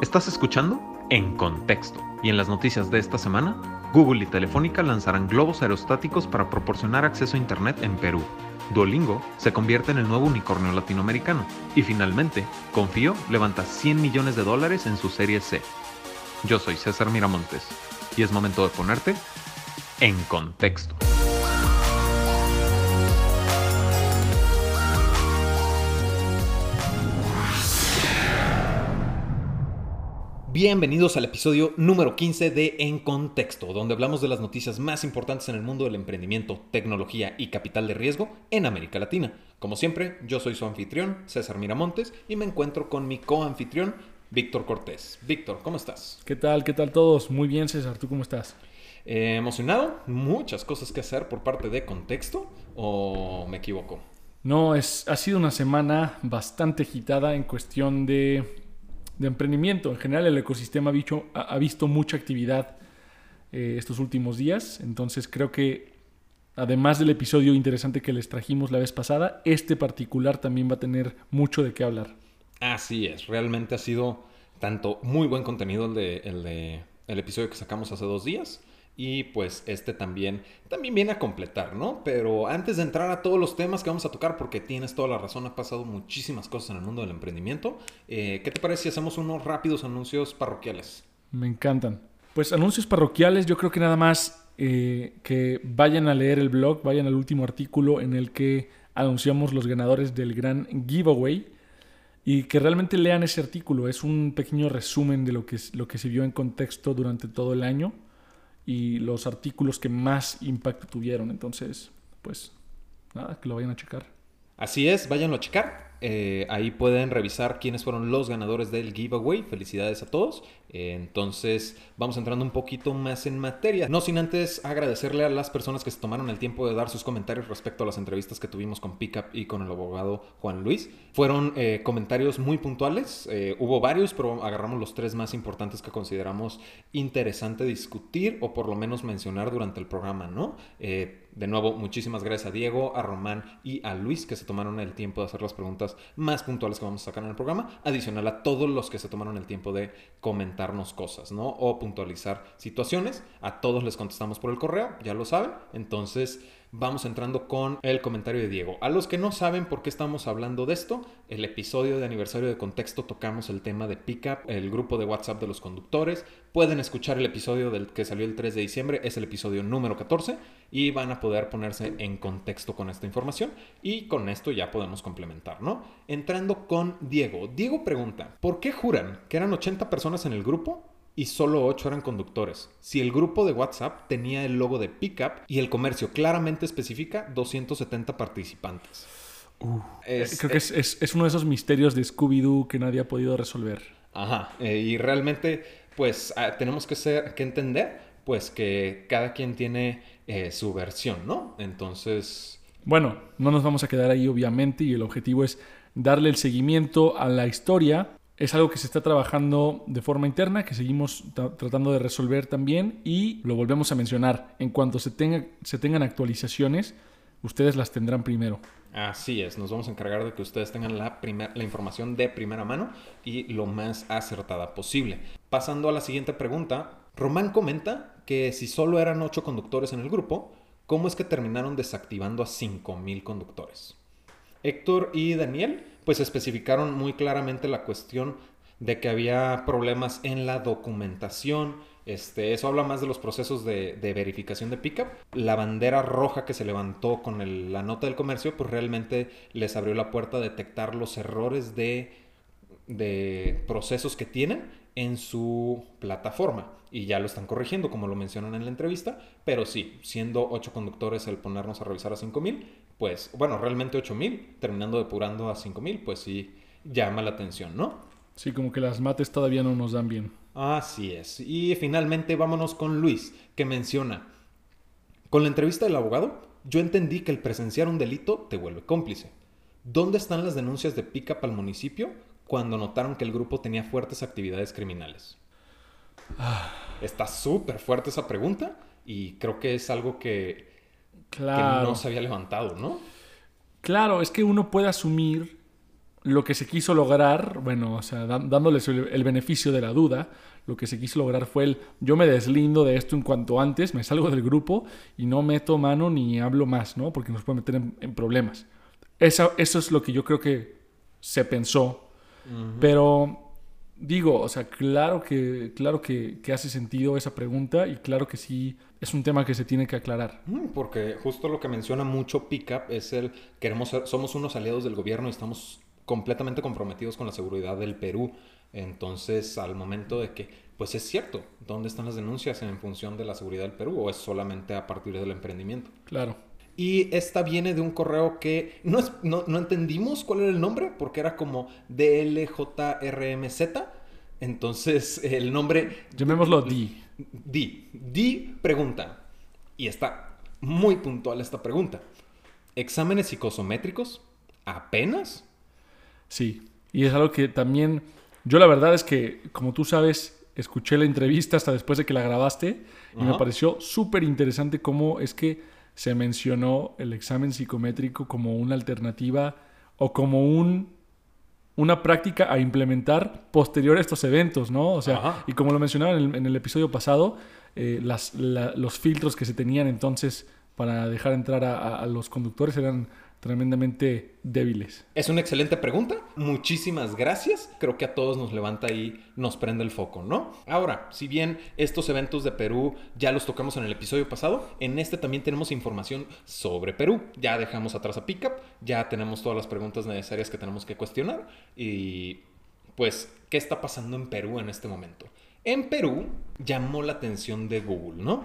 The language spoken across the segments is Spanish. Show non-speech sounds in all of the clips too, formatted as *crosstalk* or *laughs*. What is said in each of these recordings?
Estás escuchando En Contexto. Y en las noticias de esta semana, Google y Telefónica lanzarán globos aerostáticos para proporcionar acceso a Internet en Perú. Duolingo se convierte en el nuevo unicornio latinoamericano. Y finalmente, Confío levanta 100 millones de dólares en su serie C. Yo soy César Miramontes. Y es momento de ponerte en contexto. Bienvenidos al episodio número 15 de En Contexto, donde hablamos de las noticias más importantes en el mundo del emprendimiento, tecnología y capital de riesgo en América Latina. Como siempre, yo soy su anfitrión, César Miramontes, y me encuentro con mi coanfitrión, Víctor Cortés. Víctor, ¿cómo estás? ¿Qué tal? ¿Qué tal todos? Muy bien, César. ¿Tú cómo estás? Eh, emocionado, muchas cosas que hacer por parte de Contexto, ¿o me equivoco? No, es, ha sido una semana bastante agitada en cuestión de de emprendimiento. En general el ecosistema ha, visto mucha actividad eh, estos últimos días, entonces creo que además del episodio interesante que les trajimos la vez pasada, este particular también va a tener mucho de qué hablar. Así es, realmente ha sido tanto muy buen contenido el de, el de el episodio que sacamos hace dos días y pues este también, también viene a completar, ¿no? Pero antes de entrar a todos los temas que vamos a tocar, porque tienes toda la razón, ha pasado muchísimas cosas en el mundo del emprendimiento, eh, ¿qué te parece si hacemos unos rápidos anuncios parroquiales? Me encantan. Pues anuncios parroquiales, yo creo que nada más eh, que vayan a leer el blog, vayan al último artículo en el que anunciamos los ganadores del gran giveaway y que realmente lean ese artículo. Es un pequeño resumen de lo que, lo que se vio en contexto durante todo el año y los artículos que más impacto tuvieron. Entonces, pues nada, que lo vayan a checar. Así es, váyanlo a checar. Eh, ahí pueden revisar quiénes fueron los ganadores del giveaway. Felicidades a todos. Eh, entonces vamos entrando un poquito más en materia. No sin antes agradecerle a las personas que se tomaron el tiempo de dar sus comentarios respecto a las entrevistas que tuvimos con Pickup y con el abogado Juan Luis. Fueron eh, comentarios muy puntuales. hubo varios, pero agarramos los tres más importantes que consideramos interesante discutir o por lo menos mencionar durante el programa, ¿no? de nuevo, muchísimas gracias a Diego, a Román y a Luis que se tomaron el tiempo de hacer las preguntas más puntuales que vamos a sacar en el programa, adicional a todos los que se tomaron el tiempo de comentarnos cosas, ¿no? O puntualizar situaciones. A todos les contestamos por el correo, ya lo saben. Entonces, vamos entrando con el comentario de Diego. A los que no saben por qué estamos hablando de esto, el episodio de aniversario de contexto tocamos el tema de Pickup, el grupo de WhatsApp de los conductores. Pueden escuchar el episodio del que salió el 3 de diciembre, es el episodio número 14 y van a poder ponerse en contexto con esta información y con esto ya podemos complementar, ¿no? Entrando con Diego. Diego pregunta, ¿por qué juran que eran 80 personas en el grupo y solo 8 eran conductores. Si el grupo de WhatsApp tenía el logo de Pickup y el comercio claramente especifica 270 participantes. Uh, creo que es, uno de esos misterios de Scooby-Doo que nadie ha podido resolver. Ajá, eh, y realmente pues ah, tenemos que, ser, que entender pues que cada quien tiene eh, su versión, ¿no? Entonces... Bueno, no nos vamos a quedar ahí obviamente y el objetivo es darle el seguimiento a la historia es algo que se está trabajando de forma interna, que seguimos tratando de resolver también y lo volvemos a mencionar. En cuanto se, tenga, se tengan actualizaciones, ustedes las tendrán primero. Así es, nos vamos a encargar de que ustedes tengan la, la información de primera mano y lo más acertada posible. Pasando a la siguiente pregunta, Román comenta que si solo eran 8 conductores en el grupo, ¿cómo es que terminaron desactivando a 5.000 conductores? Héctor y Daniel pues especificaron muy claramente la cuestión de que había problemas en la documentación. Este, eso habla más de los procesos de, verificación de pickup. La bandera roja que se levantó con la nota del comercio, pues realmente les abrió la puerta a detectar los errores de, de procesos que tienen en su plataforma. Y ya lo están corrigiendo, como lo mencionan en la entrevista. Pero sí, siendo ocho conductores el ponernos a revisar a 5000, pues, bueno, realmente 8000, terminando depurando a 5000, pues sí llama la atención, ¿no? Sí, como que las mates todavía no nos dan bien. Así es. Y finalmente vámonos con Luis, que menciona, con la entrevista del abogado, yo entendí que el presenciar un delito te vuelve cómplice. ¿Dónde están las denuncias de pica al municipio cuando notaron que el grupo tenía fuertes actividades criminales? Ah. Está súper fuerte esa pregunta y creo que es algo que claro. que no se había levantado, ¿no? Claro, es que uno puede asumir lo que se quiso lograr, bueno, o sea, dándoles el, beneficio de la duda, lo que se quiso lograr fue el yo me deslindo de esto en cuanto antes, me salgo del grupo y no meto mano ni hablo más, ¿no? Porque nos puede meter en, problemas. Eso, eso es lo que yo creo que se pensó. Pero digo, o sea, claro que, claro que, hace sentido esa pregunta y claro que sí es un tema que se tiene que aclarar. Mm, porque justo lo que menciona mucho Pickup es el queremos somos unos aliados del gobierno y estamos completamente comprometidos con la seguridad del Perú. Entonces, al momento de que, pues es cierto, ¿dónde están las denuncias en función de la seguridad del Perú o es solamente a partir del emprendimiento? Claro. Y esta viene de un correo que no, no, no entendimos cuál era el nombre, porque era como DLJRMZ. Entonces, el nombre... Llamémoslo D. D. D pregunta. Y está muy puntual esta pregunta. ¿Exámenes psicosométricos? ¿Apenas? Sí, y es algo que también, yo la verdad es que, como tú sabes, escuché la entrevista hasta después de que la grabaste y me pareció súper interesante cómo es que se mencionó el examen psicométrico como una alternativa o como un, una práctica a implementar posterior a estos eventos, ¿no? O sea, y como lo mencionaba en el, episodio pasado, eh, las, los filtros que se tenían entonces para dejar entrar a los conductores eran tremendamente débiles? Es una excelente pregunta. Muchísimas gracias. Creo que a todos nos levanta y nos prende el foco, ¿no? Ahora, si bien estos eventos de Perú ya los tocamos en el episodio pasado, en este también tenemos información sobre Perú. Ya dejamos atrás a Pickup, ya tenemos todas las preguntas necesarias que tenemos que cuestionar y pues, ¿qué está pasando en Perú en este momento? En Perú llamó la atención de Google, ¿no?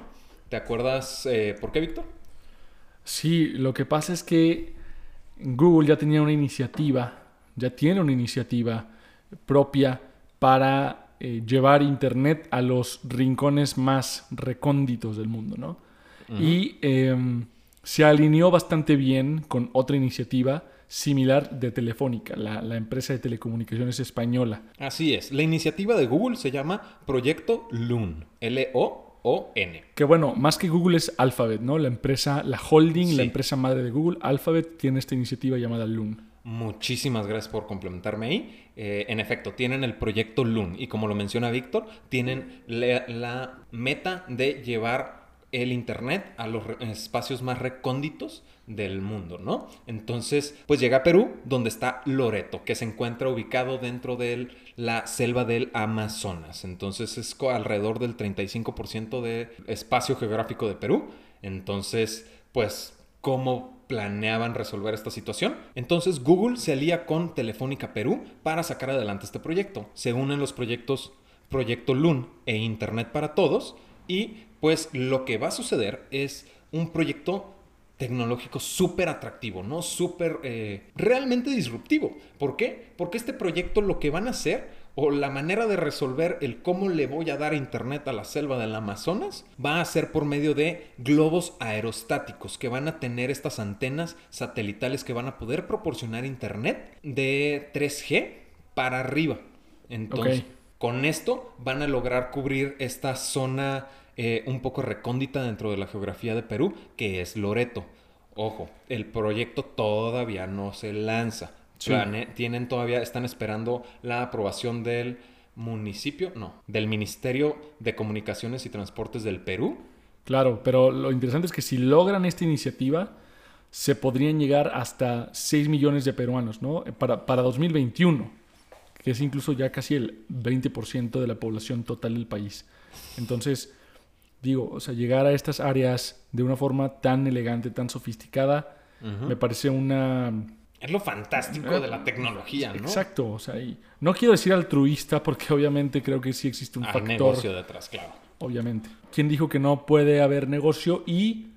¿Te acuerdas eh, por qué, Víctor? Sí, lo que pasa es que Google ya tenía una iniciativa, ya tiene una iniciativa propia para eh, llevar Internet a los rincones más recónditos del mundo, ¿no? Y em, se alineó bastante bien con otra iniciativa similar de Telefónica, la, la, empresa de telecomunicaciones española. Así es, la iniciativa de Google se llama Proyecto LUN, L-O o-N. Que bueno, más que Google es Alphabet, ¿no? La empresa, la holding, la empresa madre de Google, Alphabet, tiene esta iniciativa llamada Loon. Muchísimas gracias por complementarme ahí. Eh, en efecto, tienen el proyecto Loon y como lo menciona Víctor, tienen la meta de llevar el Internet a los espacios más recónditos del mundo, ¿no? Entonces, pues llega a Perú, donde está Loreto, que se encuentra ubicado dentro de la selva del Amazonas. Entonces es alrededor del 35% de espacio geográfico de Perú. Entonces, pues, ¿cómo planeaban resolver esta situación? Entonces Google se alía con Telefónica Perú para sacar adelante este proyecto. Se unen los proyectos Proyecto LUN e Internet para Todos y pues lo que va a suceder es un proyecto tecnológico súper atractivo, ¿no? Súper, eh, realmente disruptivo. ¿Por qué? Porque este proyecto lo que van a hacer o la manera de resolver el cómo le voy a dar internet a la selva del Amazonas va a ser por medio de globos aerostáticos que van a tener estas antenas satelitales que van a poder proporcionar internet de 3G para arriba. Entonces, con esto van a lograr cubrir esta zona eh, un poco recóndita dentro de la geografía de Perú, que es Loreto. Ojo, el proyecto todavía no se lanza. tienen todavía, están esperando la aprobación del municipio, no, del Ministerio de Comunicaciones y Transportes del Perú. Claro, pero lo interesante es que si logran esta iniciativa, se podrían llegar hasta 6 millones de peruanos, ¿no? Para, para 2021, que es incluso ya casi el 20% de la población total del país. Entonces, digo, o sea, llegar a estas áreas de una forma tan elegante, tan sofisticada, me parece una... Es lo fantástico de la eh, tecnología, ¿no? Exacto, o sea, y no quiero decir altruista porque obviamente creo que sí existe un factor... negocio detrás, claro. Obviamente. ¿Quién dijo que no puede haber negocio y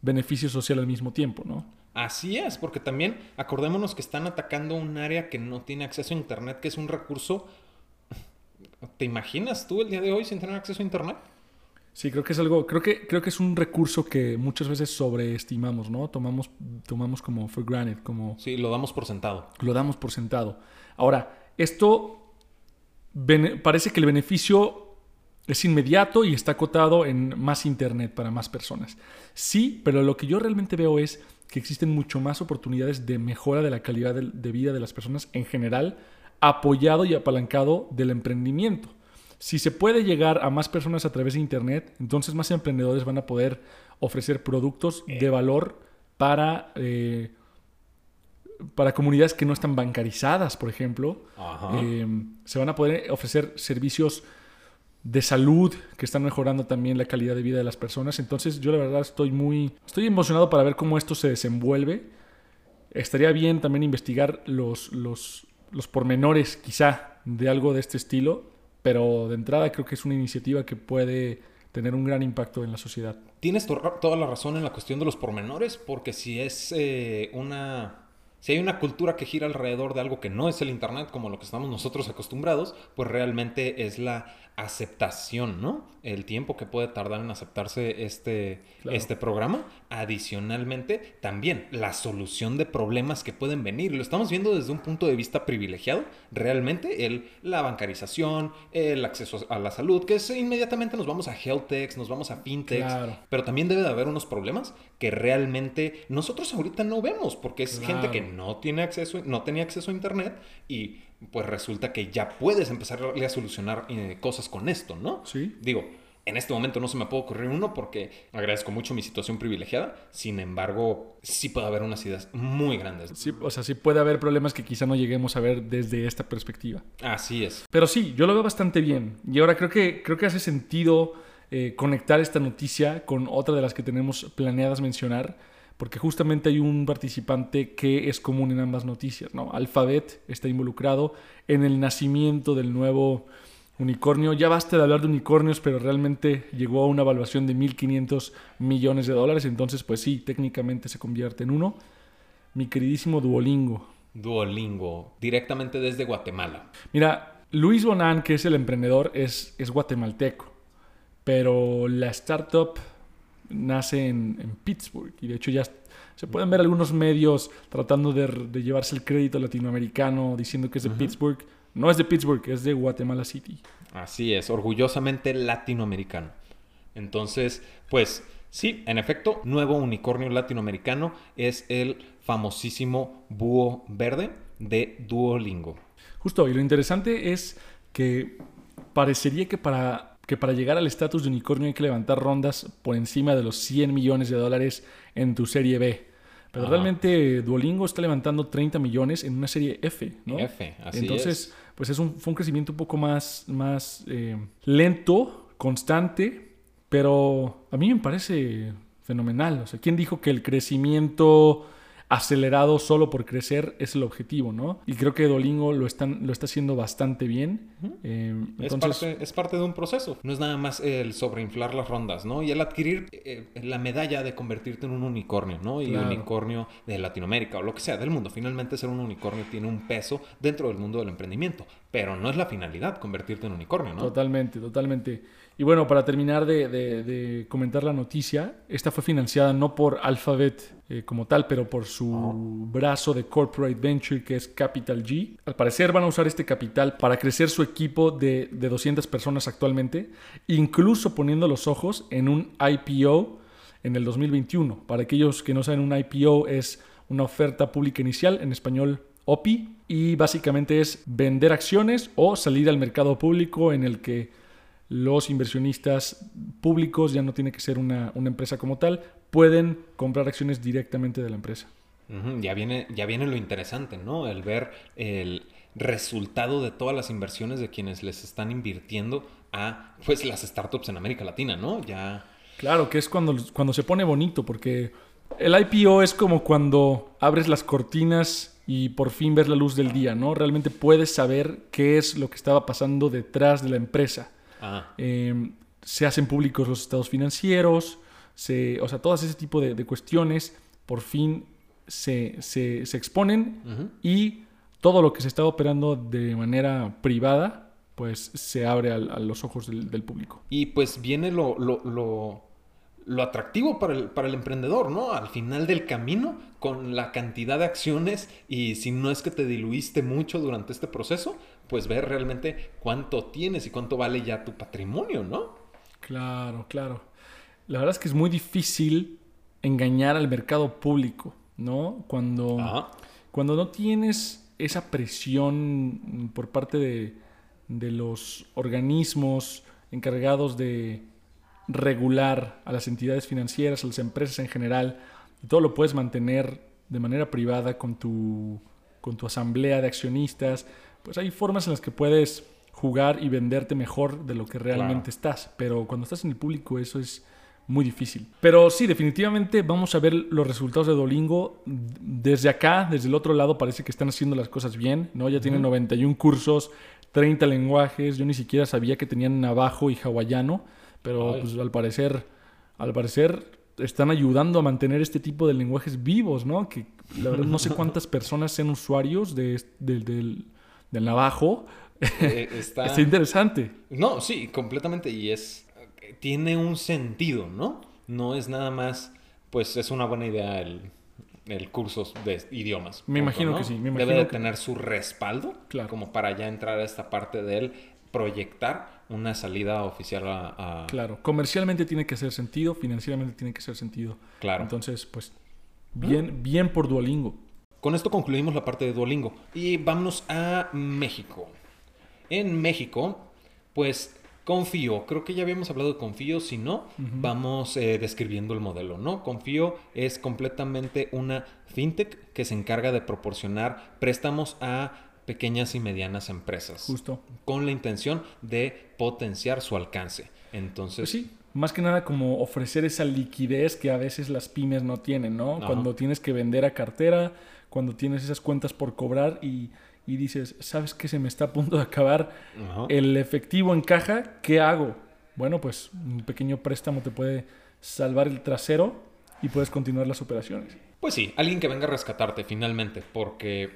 beneficio social al mismo tiempo, no? Así es, porque también acordémonos que están atacando un área que no tiene acceso a Internet, que es un recurso... ¿Te imaginas tú el día de hoy sin tener acceso a Internet? Sí, creo que es algo, creo que, creo que es un recurso que muchas veces sobreestimamos, ¿no? Tomamos, tomamos como for granted, como... Sí, lo damos por sentado. Lo damos por sentado. Ahora, esto parece que el beneficio es inmediato y está acotado en más internet para más personas. Sí, pero lo que yo realmente veo es que existen mucho más oportunidades de mejora de la calidad de, vida de las personas en general, apoyado y apalancado del emprendimiento. Si se puede llegar a más personas a través de Internet, entonces más emprendedores van a poder ofrecer productos de valor para, eh, para comunidades que no están bancarizadas, por ejemplo. Eh, se van a poder ofrecer servicios de salud que están mejorando también la calidad de vida de las personas. Entonces yo la verdad estoy muy estoy emocionado para ver cómo esto se desenvuelve. Estaría bien también investigar los, los, los pormenores quizá de algo de este estilo, pero de entrada creo que es una iniciativa que puede tener un gran impacto en la sociedad. Tienes toda la razón en la cuestión de los pormenores, porque si es eh, una si hay una cultura que gira alrededor de algo que no es el Internet, como lo que estamos nosotros acostumbrados, pues realmente es la aceptación, ¿no? El tiempo que puede tardar en aceptarse este, este programa. Adicionalmente, también la solución de problemas que pueden venir. Lo estamos viendo desde un punto de vista privilegiado, realmente, el, la bancarización, el acceso a la salud, que es inmediatamente nos vamos a health techs, nos vamos a fintechs, pero también debe de haber unos problemas que realmente nosotros ahorita no vemos, porque es gente que no tiene acceso, no tenía acceso a internet y pues resulta que ya puedes empezar a solucionar eh, cosas con esto, ¿no? Sí. Digo, en este momento no se me puede ocurrir uno porque agradezco mucho mi situación privilegiada. Sin embargo, sí puede haber unas ideas muy grandes. Sí, o sea, sí puede haber problemas que quizá no lleguemos a ver desde esta perspectiva. Así es. Pero sí, yo lo veo bastante bien. Y ahora creo que, creo que hace sentido eh, conectar esta noticia con otra de las que tenemos planeadas mencionar porque justamente hay un participante que es común en ambas noticias, ¿no? Alphabet está involucrado en el nacimiento del nuevo unicornio. Ya basta de hablar de unicornios, pero realmente llegó a una evaluación de 1.500 millones de dólares, entonces pues sí, técnicamente se convierte en uno. Mi queridísimo Duolingo. Duolingo, directamente desde Guatemala. Mira, Luis Bonan, que es el emprendedor, es, es guatemalteco, pero la startup nace en, Pittsburgh y de hecho ya se pueden ver algunos medios tratando de, llevarse el crédito latinoamericano diciendo que es de Pittsburgh. No es de Pittsburgh, es de Guatemala City. Así es, orgullosamente latinoamericano. Entonces, pues sí, en efecto, nuevo unicornio latinoamericano es el famosísimo búho verde de Duolingo. Justo, y lo interesante es que parecería que para que para llegar al estatus de unicornio hay que levantar rondas por encima de los 100 millones de dólares en tu serie B. Pero realmente Duolingo está levantando 30 millones en una serie F, ¿no? F, así Entonces, pues es un, fue un crecimiento un poco más, más eh, lento, constante, pero a mí me parece fenomenal. O sea, ¿quién dijo que el crecimiento acelerado solo por crecer es el objetivo, ¿no? Y creo que Dolingo lo, están, lo está haciendo bastante bien. Eh, es, parte, es, parte, de un proceso, no es nada más el sobreinflar las rondas, ¿no? Y el adquirir eh, la medalla de convertirte en un unicornio, ¿no? Y un unicornio de Latinoamérica o lo que sea del mundo. Finalmente ser un unicornio tiene un peso dentro del mundo del emprendimiento, pero no es la finalidad convertirte en unicornio, ¿no? Totalmente, totalmente. Y bueno, para terminar de, comentar la noticia, esta fue financiada no por Alphabet eh, como tal, pero por su brazo de corporate venture que es Capital G. Al parecer van a usar este capital para crecer su equipo de, de 200 personas actualmente, incluso poniendo los ojos en un IPO en el 2021. Para aquellos que no saben, un IPO es una oferta pública inicial, en español OPI, y básicamente es vender acciones o salir al mercado público en el que los inversionistas públicos, ya no tiene que ser una, empresa como tal, pueden comprar acciones directamente de la empresa. Ya, viene, ya viene lo interesante, ¿no? El ver el resultado de todas las inversiones de quienes les están invirtiendo a pues las startups en América Latina, ¿no? Ya. Claro, que es cuando, cuando se pone bonito, porque el IPO es como cuando abres las cortinas y por fin ves la luz del día, ¿no? Realmente puedes saber qué es lo que estaba pasando detrás de la empresa. Em, se hacen públicos los estados financieros, se, o sea, todas ese tipo de, cuestiones por fin se, se, exponen y todo lo que se está operando de manera privada, pues se abre a, los ojos del, público. Y pues viene lo, lo, lo, lo atractivo para el, para el, emprendedor, ¿no? Al final del camino, con la cantidad de acciones y si no es que te diluiste mucho durante este proceso, pues ver realmente cuánto tienes y cuánto vale ya tu patrimonio, ¿no? Claro, claro. La verdad es que es muy difícil engañar al mercado público. ¿No? Cuando, Ajá. cuando no tienes esa presión por parte de, de los organismos encargados de regular a las entidades financieras, a las empresas en general, y todo lo puedes mantener de manera privada con tu, con tu asamblea de accionistas, pues hay formas en las que puedes jugar y venderte mejor de lo que realmente Claro. estás. Pero cuando estás en el público eso es muy difícil. Pero sí, definitivamente vamos a ver los resultados de Duolingo. Desde acá, desde el otro lado, parece que están haciendo las cosas bien, ¿no? Ya tienen 91 cursos, 30 lenguajes. Yo ni siquiera sabía que tenían navajo y hawaiano, pero Ay. pues al parecer, al parecer están ayudando a mantener este tipo de lenguajes vivos, ¿no? Que la verdad no sé *laughs* cuántas personas sean usuarios de, del- del, del navajo. Eh, está... *laughs* Está interesante. No, sí, completamente. Y es. Tiene un sentido, ¿no? No es nada más. Pues es una buena idea el, el curso de idiomas. Me imagino ¿no? que sí, me Debe imagino de que- tener su respaldo. Claro. Como para ya entrar a esta parte de él, proyectar una salida oficial a. a- Claro, comercialmente tiene que hacer sentido, financieramente tiene que hacer sentido. Claro. Entonces, pues, bien, bien por Duolingo. Con esto concluimos la parte de Duolingo. Y vámonos a México. En México, pues Confío, creo que ya habíamos hablado de Confío, si no, vamos eh, describiendo el modelo, ¿no? Confío es completamente una fintech que se encarga de proporcionar préstamos a pequeñas y medianas empresas. Justo. Con la intención de potenciar su alcance. Entonces, Pues sí, más que nada como ofrecer esa liquidez que a veces las pymes no tienen, ¿no? Ajá. Cuando tienes que vender a cartera, cuando tienes esas cuentas por cobrar y, y dices, ¿sabes qué? Se me está a punto de acabar Ajá. el efectivo en caja, ¿qué hago? Bueno, pues un pequeño préstamo te puede salvar el trasero y puedes continuar las operaciones. Pues sí, alguien que venga a rescatarte finalmente, porque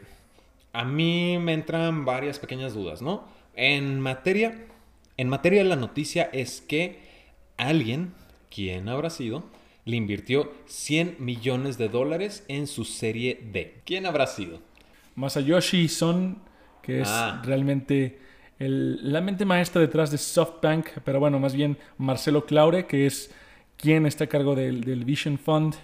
a mí me entran varias pequeñas dudas, ¿no? En materia, en materia de la noticia es que alguien, ¿quién habrá sido? Le invirtió 100 millones de dólares en su serie D. ¿Quién habrá sido? Masayoshi Son, que es Ah. realmente el- la mente maestra detrás de SoftBank, pero bueno, más bien Marcelo Claure, que es quien está a cargo del, del Vision Fund,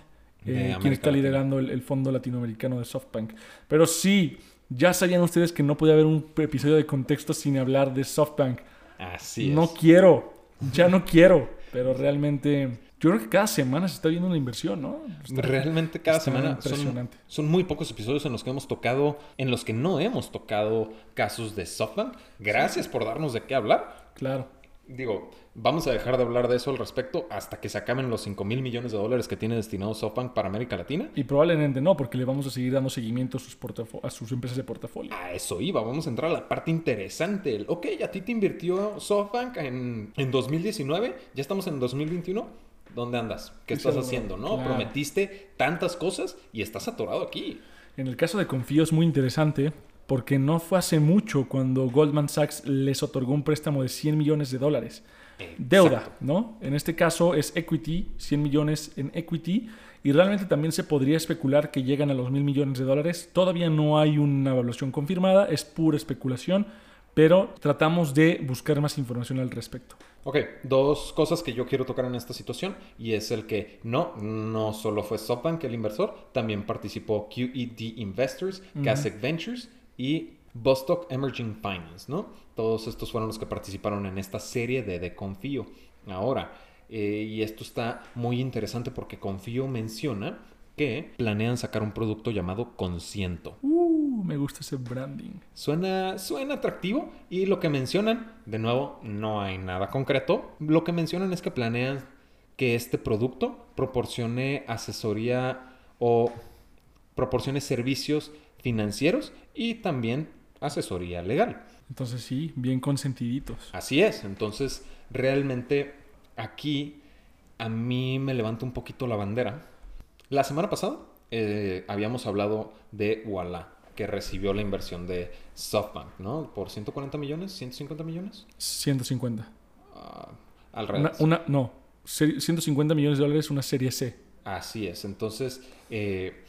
eh, quien está liderando el, el fondo latinoamericano de SoftBank. Pero sí, ya sabían ustedes que no podía haber un episodio de contexto sin hablar de SoftBank. Así no es. quiero, ya no quiero, pero realmente yo creo que cada semana se está viendo una inversión, ¿no? Está- Realmente cada semana impresionante. son muy pocos episodios en los que hemos tocado, en los que no hemos tocado casos de SoftBank. Gracias por darnos de qué hablar. Claro. Digo, vamos a dejar de hablar de eso al respecto hasta que se acaben los 5 mil millones de dólares que tiene destinado SoftBank para América Latina. Y probablemente no, porque le vamos a seguir dando seguimiento a sus, portafo- a sus empresas de portafolio. A eso iba, vamos a entrar a la parte interesante. El, ok, a ti te invirtió SoftBank en, en 2019, ya estamos en 2021. ¿Dónde andas? ¿Qué estás haciendo? ¿No? Claro. Prometiste tantas cosas y estás atorado aquí. En el caso de Confío es muy interesante porque no fue hace mucho cuando Goldman Sachs les otorgó un préstamo de 100 millones de dólares. Deuda. ¿no? En este caso es equity, 100 millones en equity, y realmente también se podría especular que llegan a los mil millones de dólares. Todavía no hay una evaluación confirmada, es pura especulación, pero tratamos de buscar más información al respecto. Ok, dos cosas que yo quiero tocar en esta situación y es el que no, no solo fue SoftBank el inversor, también participó QED Investors, Kasek Ventures y Bostock Emerging Finance, ¿no? Todos estos fueron los que participaron en esta serie de De Confío. Ahora, eh, y esto está muy interesante porque Confío menciona que planean sacar un producto llamado Consiento. Uh, me gusta ese branding. Suena, suena atractivo y lo que mencionan, de nuevo, no hay nada concreto. Lo que mencionan es que planean que este producto proporcione asesoría o proporcione servicios financieros y también asesoría legal. Entonces sí, bien consentiditos. Así es, entonces realmente aquí a mí me levanta un poquito la bandera. La semana pasada eh, habíamos hablado de Walla, que recibió la inversión de SoftBank, ¿no? Por 140 millones, 150 millones. 150. Ah, alrededor. una- no, se- 150 millones de dólares una serie C. Así es, entonces, eh,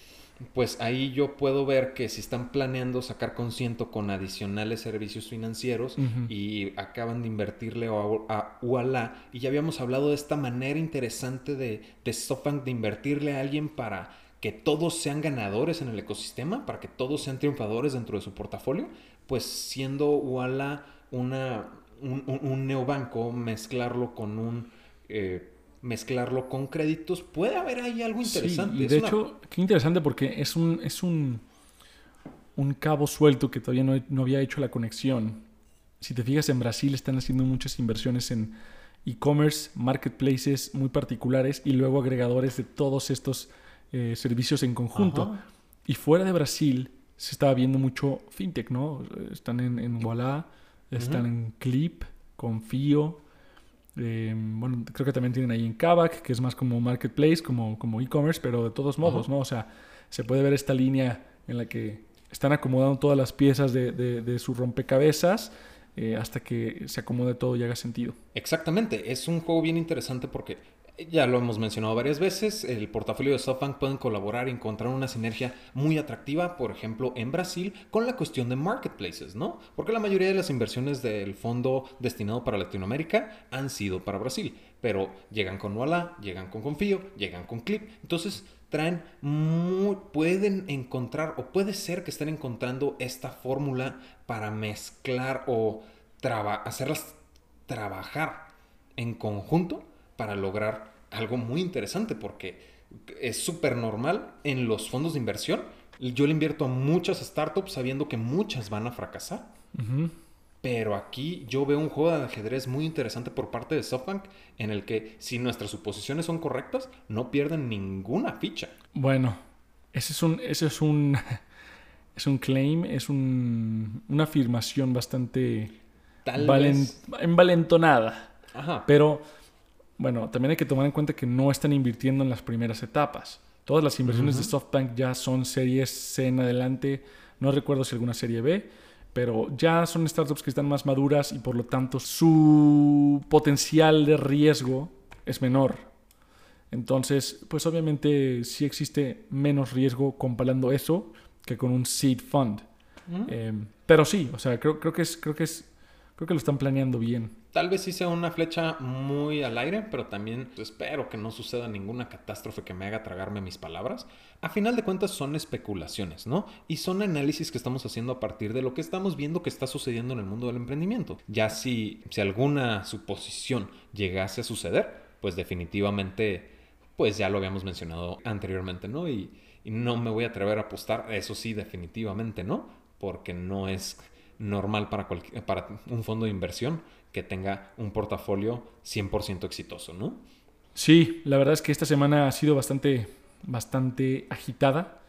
pues ahí yo puedo ver que si están planeando sacar Consiento con adicionales servicios financieros y acaban de invertirle a, a Ualá, y ya habíamos hablado de esta manera interesante de, de SoftBank de invertirle a alguien para que todos sean ganadores en el ecosistema, para que todos sean triunfadores dentro de su portafolio, pues siendo Walla una, un, neobanco, mezclarlo con un... Eh, mezclarlo con créditos, puede haber ahí algo interesante. y de hecho, qué interesante porque es un, es un, un cabo suelto que todavía no, no, había hecho la conexión. Si te fijas, en Brasil están haciendo muchas inversiones en e-commerce, marketplaces muy particulares y luego agregadores de todos estos eh, servicios en conjunto. Y fuera de Brasil se estaba viendo mucho fintech, ¿no? Están en, en Walla, están en Clip, Confío. Eh, bueno, creo que también tienen ahí en Kavak, que es más como marketplace, como, como e-commerce, pero de todos modos, ¿no? O sea, se puede ver esta línea en la que están acomodando todas las piezas de, de su rompecabezas eh, hasta que se acomode todo y haga sentido. Exactamente, es un juego bien interesante porque ya lo hemos mencionado varias veces, el portafolio de SoftBank pueden colaborar y encontrar una sinergia muy atractiva, por ejemplo, en Brasil, con la cuestión de marketplaces, ¿no? Porque la mayoría de las inversiones del fondo destinado para Latinoamérica han sido para Brasil, pero llegan con Nuala, llegan con Confío, llegan con Clip, entonces traen muy, pueden encontrar o puede ser que estén encontrando esta fórmula para mezclar o hacerlas trabajar en conjunto para lograr algo muy interesante porque es súper normal en los fondos de inversión. Yo le invierto a muchas startups sabiendo que muchas van a fracasar. Pero aquí yo veo un juego de ajedrez muy interesante por parte de SoftBank en el que si nuestras suposiciones son correctas, no pierden ninguna ficha. Bueno, ese es un, ese es un, *laughs* es un claim, es un, una afirmación bastante envalentonada. Pero bueno, también hay que tomar en cuenta que no están invirtiendo en las primeras etapas. Todas las inversiones de SoftBank ya son series C en adelante. No recuerdo si alguna serie B pero ya son startups que están más maduras y por lo tanto su potencial de riesgo es menor. Entonces, pues obviamente sí existe menos riesgo comparando eso que con un seed fund. Eh, pero sí, o sea, creo, creo que es, creo que es creo que lo están planeando bien. Tal vez sí sea una flecha muy al aire, pero también espero que no suceda ninguna catástrofe que me haga tragarme mis palabras. A final de cuentas son especulaciones, ¿no? Y son análisis que estamos haciendo a partir de lo que estamos viendo que está sucediendo en el mundo del emprendimiento. Ya si, si alguna suposición llegase a suceder, pues definitivamente, pues ya lo habíamos mencionado anteriormente, ¿no? Y, no me voy a atrever a apostar, eso sí, definitivamente no, porque no es normal para, para un fondo de inversión que tenga un portafolio 100% exitoso, ¿no? Sí, la verdad es que esta semana ha sido bastante, bastante agitada,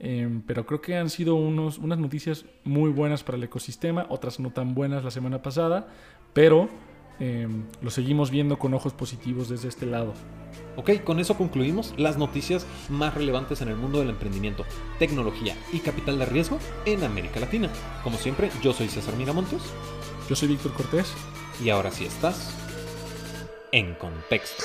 em, pero creo que han sido unos, unas noticias muy buenas para el ecosistema, otras no tan buenas la semana pasada, pero em, lo seguimos viendo con ojos positivos desde este lado. Ok, con eso concluimos las noticias más relevantes en el mundo del emprendimiento, tecnología y capital de riesgo en América Latina. Como siempre, yo soy César Miramontes. Yo soy Víctor Cortés. Y ahora sí estás en contexto.